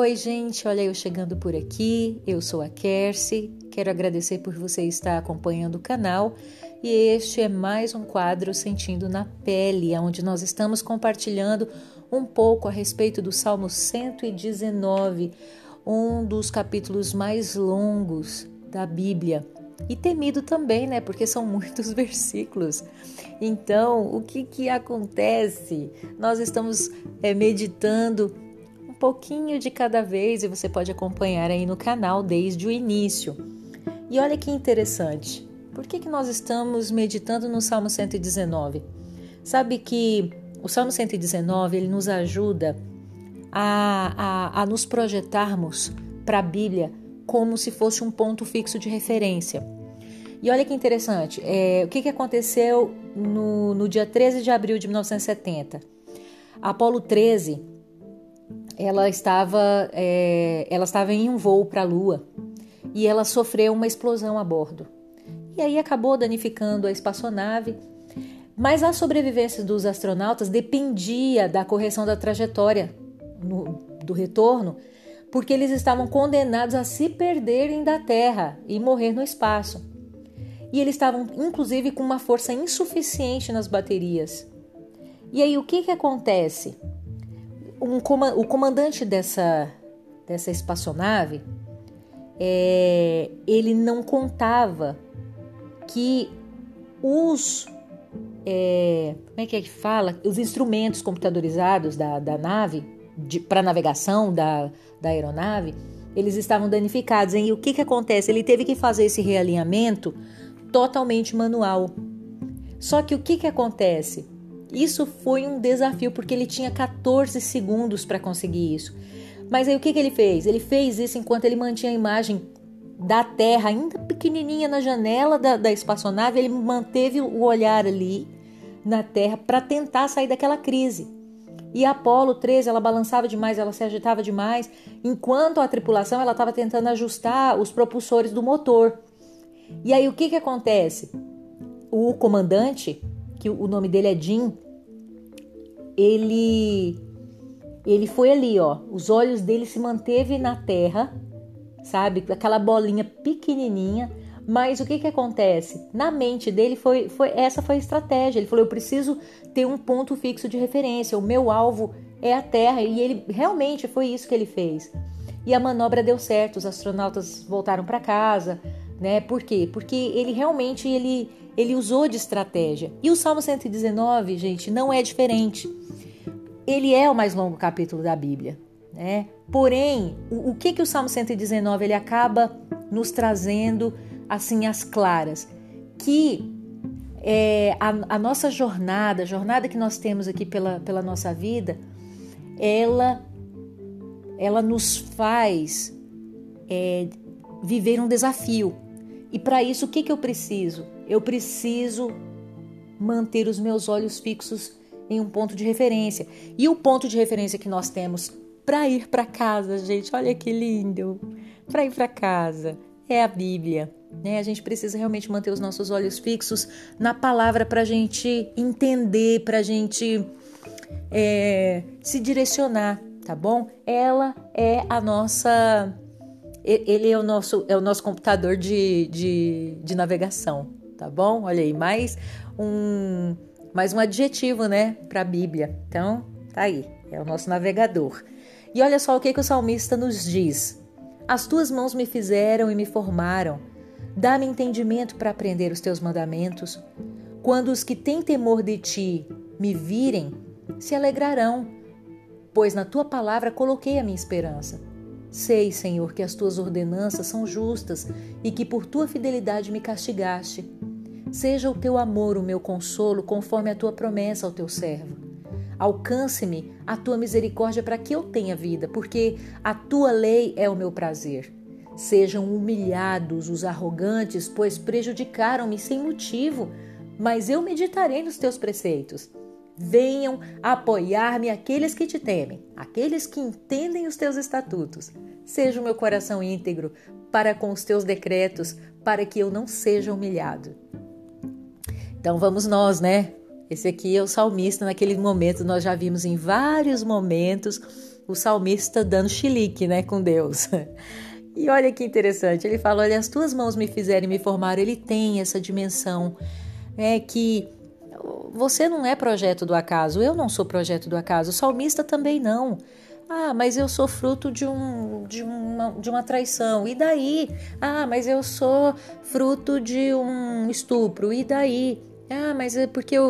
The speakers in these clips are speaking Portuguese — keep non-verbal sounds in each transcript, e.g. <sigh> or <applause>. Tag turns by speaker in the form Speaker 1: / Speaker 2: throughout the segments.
Speaker 1: Oi, gente, olha eu chegando por aqui. Eu sou a Kersi. Quero agradecer por você estar acompanhando o canal. E este é mais um quadro Sentindo na Pele, onde nós estamos compartilhando um pouco a respeito do Salmo 119, um dos capítulos mais longos da Bíblia. E temido também, né? Porque são <laughs> muitos versículos. Então, o que que acontece? Nós estamos é, meditando pouquinho de cada vez e você pode acompanhar aí no canal desde o início. E olha que interessante, por que, que nós estamos meditando no Salmo 119? Sabe que o Salmo 119 ele nos ajuda a, a, a nos projetarmos para a Bíblia como se fosse um ponto fixo de referência. E olha que interessante, é, o que, que aconteceu no, no dia 13 de abril de 1970? Apolo 13 ela estava, é, ela estava em um voo para a Lua e ela sofreu uma explosão a bordo. E aí acabou danificando a espaçonave, mas a sobrevivência dos astronautas dependia da correção da trajetória no, do retorno, porque eles estavam condenados a se perderem da Terra e morrer no espaço. E eles estavam, inclusive, com uma força insuficiente nas baterias. E aí o que, que acontece? Um, o comandante dessa, dessa espaçonave, é, ele não contava que os é, como é que é que fala? Os instrumentos computadorizados da, da nave para navegação da, da aeronave, eles estavam danificados. Hein? E o que, que acontece? Ele teve que fazer esse realinhamento totalmente manual. Só que o que, que acontece? Isso foi um desafio porque ele tinha 14 segundos para conseguir isso. Mas aí o que, que ele fez? Ele fez isso enquanto ele mantinha a imagem da Terra ainda pequenininha na janela da, da espaçonave. Ele manteve o olhar ali na Terra para tentar sair daquela crise. E a Apolo 13, ela balançava demais, ela se agitava demais, enquanto a tripulação ela estava tentando ajustar os propulsores do motor. E aí o que que acontece? O comandante que o nome dele é Jim, ele ele foi ali, ó, os olhos dele se manteve na terra, sabe? Aquela bolinha pequenininha, mas o que que acontece? Na mente dele foi, foi essa foi a estratégia. Ele falou: "Eu preciso ter um ponto fixo de referência. O meu alvo é a Terra". E ele realmente foi isso que ele fez. E a manobra deu certo. Os astronautas voltaram para casa, né? Por quê? Porque ele realmente ele ele usou de estratégia. E o Salmo 119, gente, não é diferente. Ele é o mais longo capítulo da Bíblia, né? Porém, o, o que que o Salmo 119 ele acaba nos trazendo assim as claras, que é, a, a, nossa jornada, a jornada que nós temos aqui pela, pela nossa vida, ela, ela nos faz é, viver um desafio. E para isso, o que, que eu preciso? Eu preciso manter os meus olhos fixos em um ponto de referência. E o ponto de referência que nós temos para ir para casa, gente, olha que lindo! Para ir para casa é a Bíblia. Né? A gente precisa realmente manter os nossos olhos fixos na palavra para a gente entender, para a gente é, se direcionar, tá bom? Ela é a nossa ele é o nosso, é o nosso computador de, de, de navegação, tá bom? Olha aí, mais um, mais um adjetivo, né, para a Bíblia. Então, tá aí, é o nosso navegador. E olha só o que, que o salmista nos diz: As tuas mãos me fizeram e me formaram. Dá-me entendimento para aprender os teus mandamentos. Quando os que têm temor de ti me virem, se alegrarão, pois na tua palavra coloquei a minha esperança. Sei, Senhor, que as tuas ordenanças são justas e que por tua fidelidade me castigaste. Seja o teu amor o meu consolo, conforme a tua promessa ao teu servo. Alcance-me a tua misericórdia para que eu tenha vida, porque a tua lei é o meu prazer. Sejam humilhados os arrogantes, pois prejudicaram-me sem motivo, mas eu meditarei nos teus preceitos. Venham apoiar-me aqueles que te temem, aqueles que entendem os teus estatutos. Seja o meu coração íntegro para com os teus decretos, para que eu não seja humilhado. Então vamos nós, né? Esse aqui é o salmista naquele momento, nós já vimos em vários momentos o salmista dando chilique, né, com Deus. <laughs> E olha que interessante, ele fala: Olha, as tuas mãos me fizeram e me formaram. Ele tem essa dimensão é que você não é projeto do acaso, eu não sou projeto do acaso, o salmista também não. Ah, mas eu sou fruto de, um, de, uma, de uma traição. E daí? Ah, mas eu sou fruto de um estupro. E daí? Ah, mas é porque eu,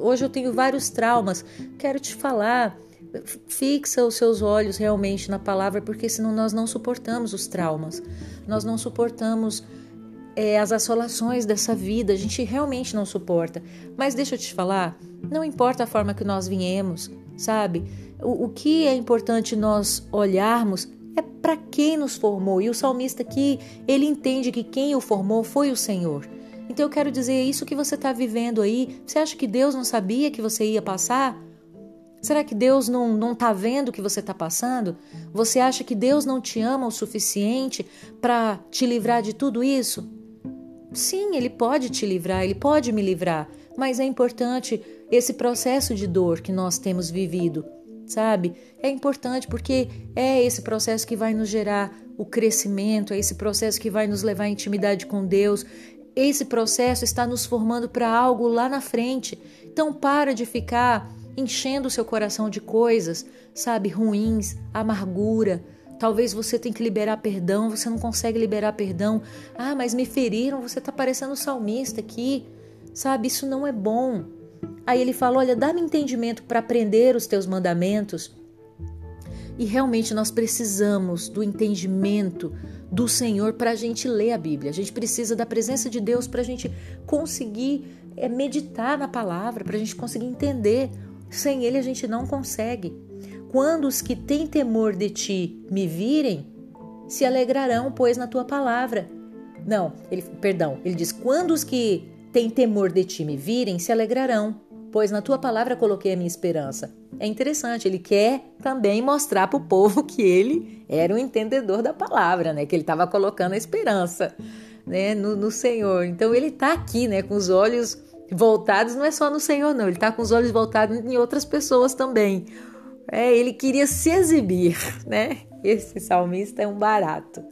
Speaker 1: hoje eu tenho vários traumas. Quero te falar. Fixa os seus olhos realmente na palavra, porque senão nós não suportamos os traumas. Nós não suportamos é, as assolações dessa vida, a gente realmente não suporta. Mas deixa eu te falar, não importa a forma que nós viemos, sabe? O, o que é importante nós olharmos é para quem nos formou. E o salmista aqui, ele entende que quem o formou foi o Senhor. Então eu quero dizer, isso que você está vivendo aí, você acha que Deus não sabia que você ia passar? Será que Deus não está vendo o que você está passando? Você acha que Deus não te ama o suficiente para te livrar de tudo isso? Sim, ele pode te livrar, ele pode me livrar, mas é importante esse processo de dor que nós temos vivido, sabe? É importante porque é esse processo que vai nos gerar o crescimento, é esse processo que vai nos levar à intimidade com Deus. Esse processo está nos formando para algo lá na frente. Então para de ficar enchendo o seu coração de coisas, sabe, ruins, amargura, Talvez você tenha que liberar perdão, você não consegue liberar perdão. Ah, mas me feriram, você está parecendo salmista aqui. Sabe, isso não é bom. Aí ele fala: Olha, dá-me entendimento para aprender os teus mandamentos. E realmente nós precisamos do entendimento do Senhor para a gente ler a Bíblia. A gente precisa da presença de Deus para a gente conseguir é, meditar na palavra, para a gente conseguir entender. Sem Ele a gente não consegue. Quando os que têm temor de ti me virem, se alegrarão, pois, na tua palavra. Não, ele, perdão, ele diz: quando os que têm temor de ti me virem, se alegrarão, pois na tua palavra coloquei a minha esperança. É interessante, ele quer também mostrar para o povo que ele era um entendedor da palavra, né? Que ele estava colocando a esperança, né? No, no Senhor. Então ele está aqui, né? Com os olhos voltados, não é só no Senhor, não. Ele está com os olhos voltados em outras pessoas também. É, ele queria se exibir, né? Esse salmista é um barato.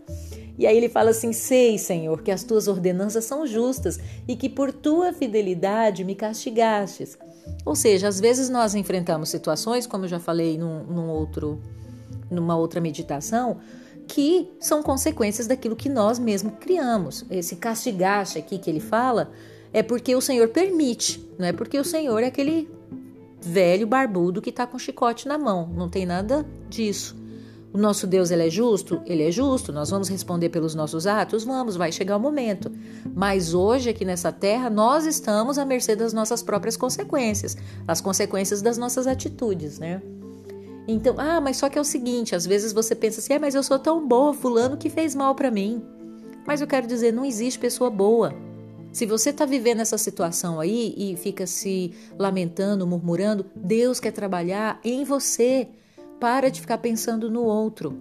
Speaker 1: E aí ele fala assim: Sei, Senhor, que as tuas ordenanças são justas e que por tua fidelidade me castigastes. Ou seja, às vezes nós enfrentamos situações, como eu já falei num, num outro, numa outra meditação, que são consequências daquilo que nós mesmos criamos. Esse castigaste aqui que ele fala é porque o Senhor permite, não é porque o Senhor é aquele velho barbudo que está com chicote na mão. Não tem nada disso. O nosso Deus ele é justo? Ele é justo. Nós vamos responder pelos nossos atos? Vamos, vai chegar o momento. Mas hoje, aqui nessa terra, nós estamos à mercê das nossas próprias consequências, as consequências das nossas atitudes, né? Então, ah, mas só que é o seguinte: às vezes você pensa assim, é, mas eu sou tão boa, Fulano que fez mal para mim. Mas eu quero dizer, não existe pessoa boa. Se você está vivendo essa situação aí e fica se lamentando, murmurando, Deus quer trabalhar em você. Para de ficar pensando no outro.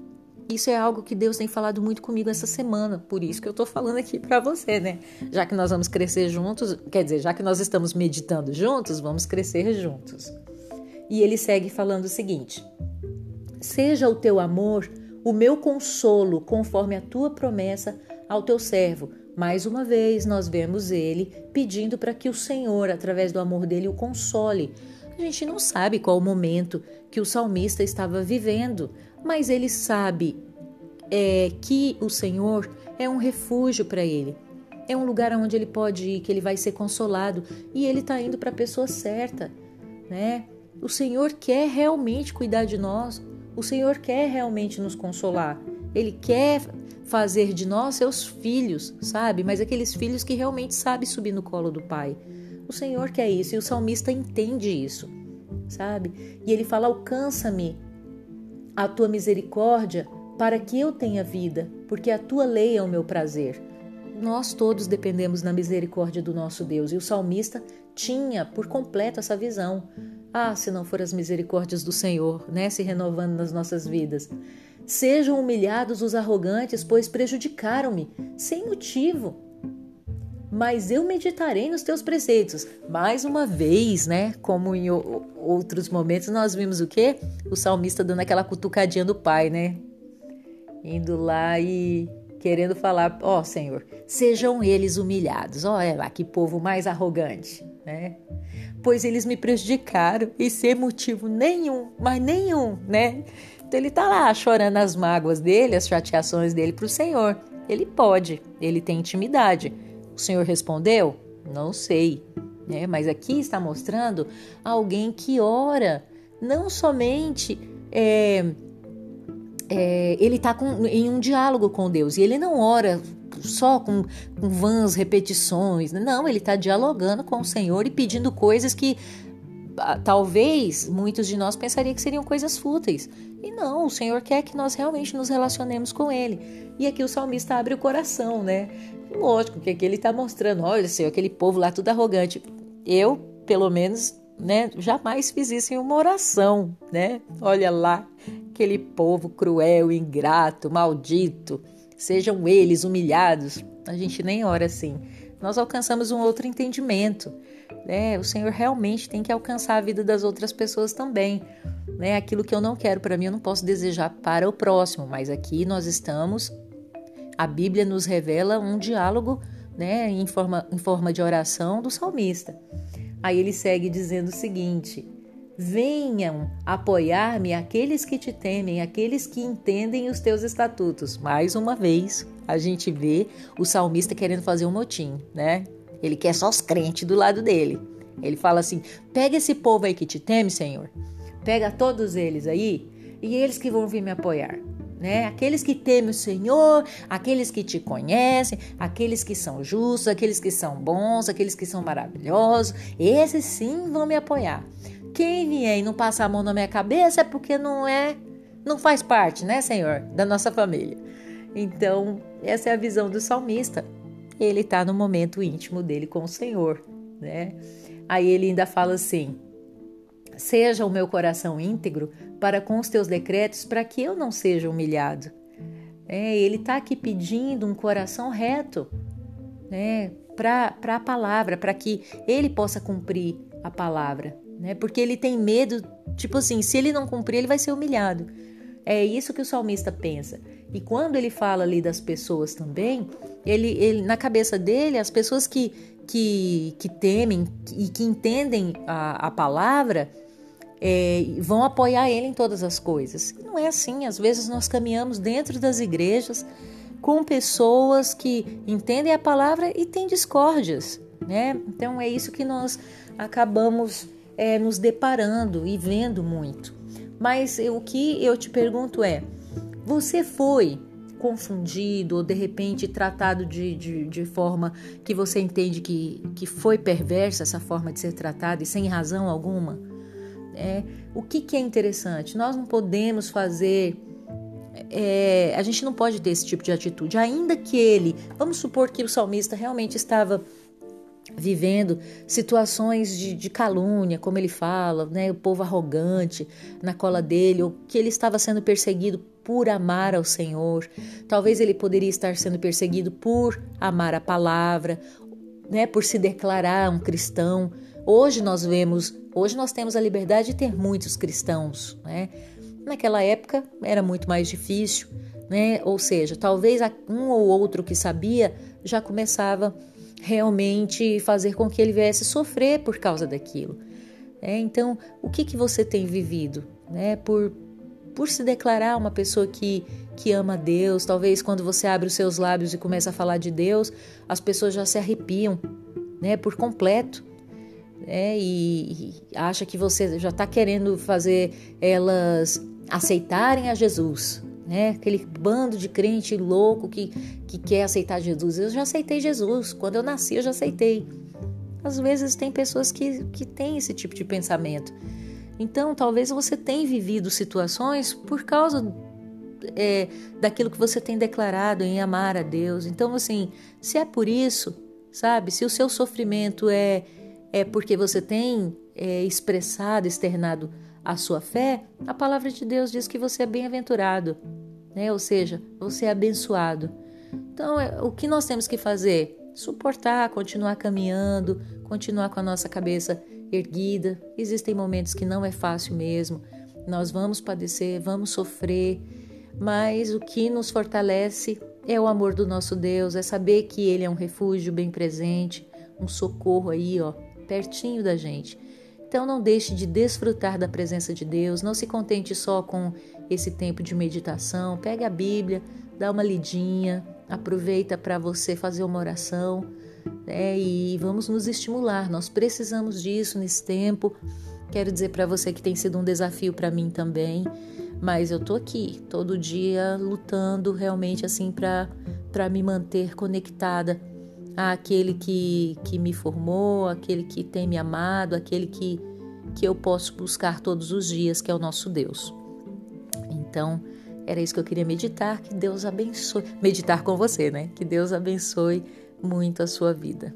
Speaker 1: Isso é algo que Deus tem falado muito comigo essa semana, por isso que eu estou falando aqui para você, né? Já que nós vamos crescer juntos, quer dizer, já que nós estamos meditando juntos, vamos crescer juntos. E ele segue falando o seguinte: Seja o teu amor o meu consolo, conforme a tua promessa ao teu servo, mais uma vez, nós vemos ele pedindo para que o Senhor, através do amor dele, o console. A gente não sabe qual o momento que o salmista estava vivendo, mas ele sabe é, que o Senhor é um refúgio para ele. É um lugar onde ele pode ir, que ele vai ser consolado e ele está indo para a pessoa certa, né? O Senhor quer realmente cuidar de nós. O Senhor quer realmente nos consolar. Ele quer fazer de nós seus filhos, sabe? Mas aqueles filhos que realmente sabem subir no colo do Pai. O Senhor quer isso e o salmista entende isso, sabe? E ele fala: Alcança-me a tua misericórdia para que eu tenha vida, porque a tua lei é o meu prazer. Nós todos dependemos da misericórdia do nosso Deus e o salmista tinha por completo essa visão. Ah, se não for as misericórdias do Senhor, né, se renovando nas nossas vidas. Sejam humilhados os arrogantes, pois prejudicaram-me, sem motivo. mas eu meditarei nos teus preceitos. Mais uma vez, né? Como em outros momentos, nós vimos o quê? O salmista dando aquela cutucadinha do pai, né? Indo lá e querendo falar, ó oh, Senhor, sejam eles humilhados. Olha lá que povo mais arrogante, né? Pois eles me prejudicaram e sem motivo nenhum, mas nenhum, né? Então ele tá lá chorando as mágoas dele, as chateações dele pro Senhor. Ele pode, ele tem intimidade. O Senhor respondeu? Não sei, né? Mas aqui está mostrando alguém que ora, não somente é, é, ele está em um diálogo com Deus e ele não ora só com, com vãs repetições, não, ele está dialogando com o Senhor e pedindo coisas que talvez muitos de nós pensariam que seriam coisas fúteis. E não, o Senhor quer que nós realmente nos relacionemos com Ele. E aqui o salmista abre o coração, né? Lógico que aqui ele está mostrando, olha, Senhor, aquele povo lá tudo arrogante. Eu, pelo menos, né, jamais fiz isso em uma oração, né? Olha lá, aquele povo cruel, ingrato, maldito, sejam eles humilhados. A gente nem ora assim. Nós alcançamos um outro entendimento. Né? O Senhor realmente tem que alcançar a vida das outras pessoas também. Né? Aquilo que eu não quero para mim, eu não posso desejar para o próximo, mas aqui nós estamos. A Bíblia nos revela um diálogo né, em, forma, em forma de oração do salmista. Aí ele segue dizendo o seguinte: Venham apoiar-me aqueles que te temem, aqueles que entendem os teus estatutos. Mais uma vez, a gente vê o salmista querendo fazer um motim, né? Ele quer só os crentes do lado dele. Ele fala assim: pega esse povo aí que te teme, Senhor. Pega todos eles aí e eles que vão vir me apoiar. Né? Aqueles que temem o Senhor, aqueles que te conhecem, aqueles que são justos, aqueles que são bons, aqueles que são maravilhosos, esses sim vão me apoiar. Quem vier e não passar a mão na minha cabeça é porque não é, não faz parte, né, Senhor, da nossa família. Então, essa é a visão do salmista. Ele está no momento íntimo dele com o Senhor, né? Aí ele ainda fala assim: Seja o meu coração íntegro para com os teus decretos, para que eu não seja humilhado. É, ele está aqui pedindo um coração reto, né, para a palavra, para que ele possa cumprir a palavra né? Porque ele tem medo, tipo assim, se ele não cumprir, ele vai ser humilhado. É isso que o salmista pensa. E quando ele fala ali das pessoas também, ele, ele na cabeça dele, as pessoas que, que, que temem e que entendem a, a palavra é, vão apoiar ele em todas as coisas. Não é assim. Às vezes nós caminhamos dentro das igrejas com pessoas que entendem a palavra e têm discórdias. Né? Então é isso que nós acabamos é, nos deparando e vendo muito. Mas o que eu te pergunto é: você foi confundido ou de repente tratado de, de, de, forma que você entende que, que foi perversa essa forma de ser tratado e sem razão alguma? É, o que, que é interessante? Nós não podemos fazer. É, a gente não pode ter esse tipo de atitude, ainda que ele, vamos supor que o salmista realmente estava vivendo situações de, de, calúnia, como ele fala, né, o povo arrogante na cola dele, ou que ele estava sendo perseguido por amar ao Senhor. Talvez ele poderia estar sendo perseguido por amar a palavra, né, por se declarar um cristão. Hoje nós vemos, hoje nós temos a liberdade de ter muitos cristãos, né? Naquela época era muito mais difícil, né? Ou seja, talvez um ou outro que sabia já começava realmente fazer com que ele viesse sofrer por causa daquilo. É, então, o que, que você tem vivido? Né? Por, por se declarar uma pessoa que, que ama Deus, talvez quando você abre os seus lábios e começa a falar de Deus, as pessoas já se arrepiam né? por completo. É, e, e acha que você já está querendo fazer elas aceitarem a Jesus, né? Aquele bando de crente louco que, que quer aceitar Jesus. Eu já aceitei Jesus. Quando eu nasci, eu já aceitei. Às vezes tem pessoas que, que têm esse tipo de pensamento. Então, talvez você tenha vivido situações por causa é, daquilo que você tem declarado em amar a Deus. Então, assim, se é por isso, sabe? Se o seu sofrimento é, é porque você tem é, expressado, externado a sua fé, a palavra de Deus diz que você é bem-aventurado, né? ou seja, você é abençoado. Então, é, o que nós temos que fazer? suportar, continuar caminhando, continuar com a nossa cabeça erguida. Existem momentos que não é fácil mesmo. Nós vamos padecer, vamos sofrer, mas o que nos fortalece é o amor do nosso Deus, é saber que Ele é um refúgio bem presente, um socorro aí, ó, pertinho da gente. Então não deixe de desfrutar da presença de Deus, não se contente só com esse tempo de meditação. Pegue a Bíblia, dá uma lidinha, aproveita para você fazer uma oração né? e vamos nos estimular. Nós precisamos disso nesse tempo. Quero dizer para você que tem sido um desafio para mim também, mas eu tô aqui todo dia lutando realmente assim para para me manter conectada àquele que, que me formou, aquele que tem me amado, aquele que, que eu posso buscar todos os dias, que é o nosso Deus. Então, era isso que eu queria meditar. Que Deus abençoe. Meditar com você, né? Que Deus abençoe muito a sua vida.